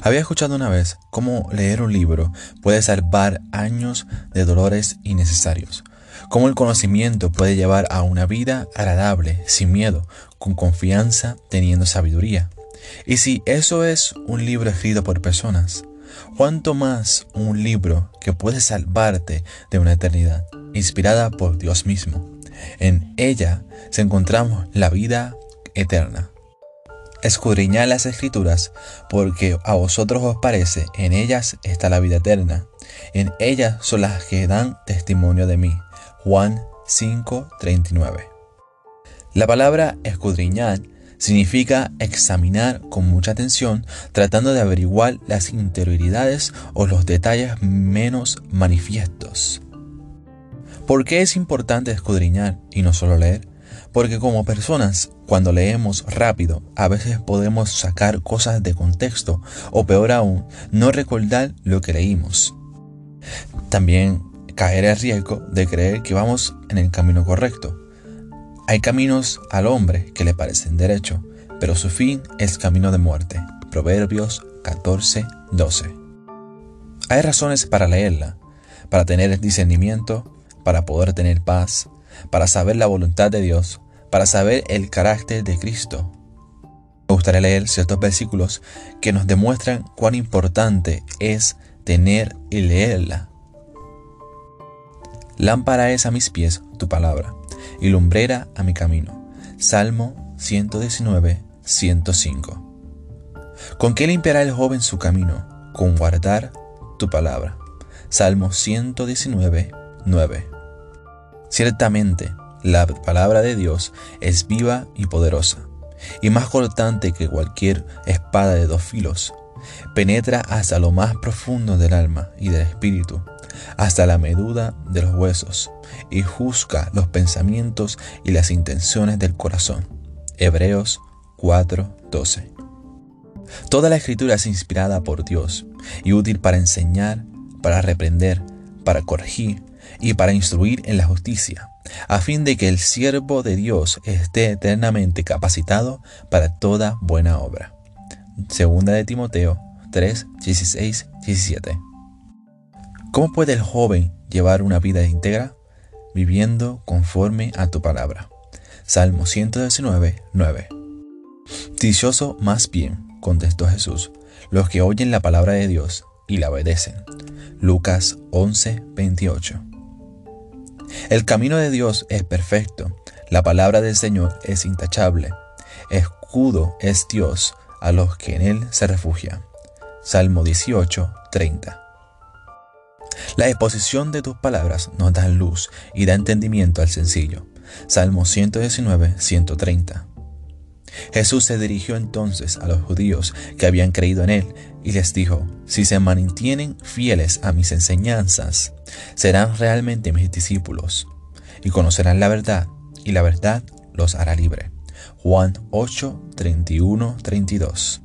Había escuchado una vez cómo leer un libro puede salvar años de dolores innecesarios, cómo el conocimiento puede llevar a una vida agradable, sin miedo, con confianza, teniendo sabiduría. Y si eso es un libro escrito por personas, ¿cuánto más un libro que puede salvarte de una eternidad, inspirada por Dios mismo? En ella se encontramos la vida eterna. Escudriñad las escrituras, porque a vosotros os parece, en ellas está la vida eterna. En ellas son las que dan testimonio de mí. Juan 5:39. La palabra escudriñar significa examinar con mucha atención, tratando de averiguar las interioridades o los detalles menos manifiestos. ¿Por qué es importante escudriñar y no solo leer? Porque como personas, cuando leemos rápido, a veces podemos sacar cosas de contexto o peor aún, no recordar lo que leímos. También caer el riesgo de creer que vamos en el camino correcto. Hay caminos al hombre que le parecen derecho, pero su fin es camino de muerte. Proverbios 14, 12. Hay razones para leerla, para tener discernimiento, para poder tener paz, para saber la voluntad de Dios, para saber el carácter de Cristo. Me gustaría leer ciertos versículos que nos demuestran cuán importante es tener y leerla. Lámpara es a mis pies tu palabra y lumbrera a mi camino. Salmo 119, 105. ¿Con qué limpiará el joven su camino? Con guardar tu palabra. Salmo 119, 9. Ciertamente, la palabra de Dios es viva y poderosa, y más cortante que cualquier espada de dos filos. Penetra hasta lo más profundo del alma y del espíritu, hasta la medula de los huesos, y juzga los pensamientos y las intenciones del corazón. Hebreos 4:12. Toda la escritura es inspirada por Dios y útil para enseñar, para reprender, para corregir y para instruir en la justicia, a fin de que el siervo de Dios esté eternamente capacitado para toda buena obra. Segunda de Timoteo 3, 16, 17. ¿Cómo puede el joven llevar una vida íntegra? Viviendo conforme a tu palabra. Salmo 119, 9. Dichoso más bien, contestó Jesús, los que oyen la palabra de Dios y la obedecen. Lucas 11, 28. El camino de Dios es perfecto, la palabra del Señor es intachable, escudo es Dios a los que en Él se refugian. Salmo 18, 30. La exposición de tus palabras nos da luz y da entendimiento al sencillo. Salmo 119, 130. Jesús se dirigió entonces a los judíos que habían creído en Él y les dijo, si se mantienen fieles a mis enseñanzas, serán realmente mis discípulos y conocerán la verdad y la verdad los hará libre. Juan 8, 31, 32.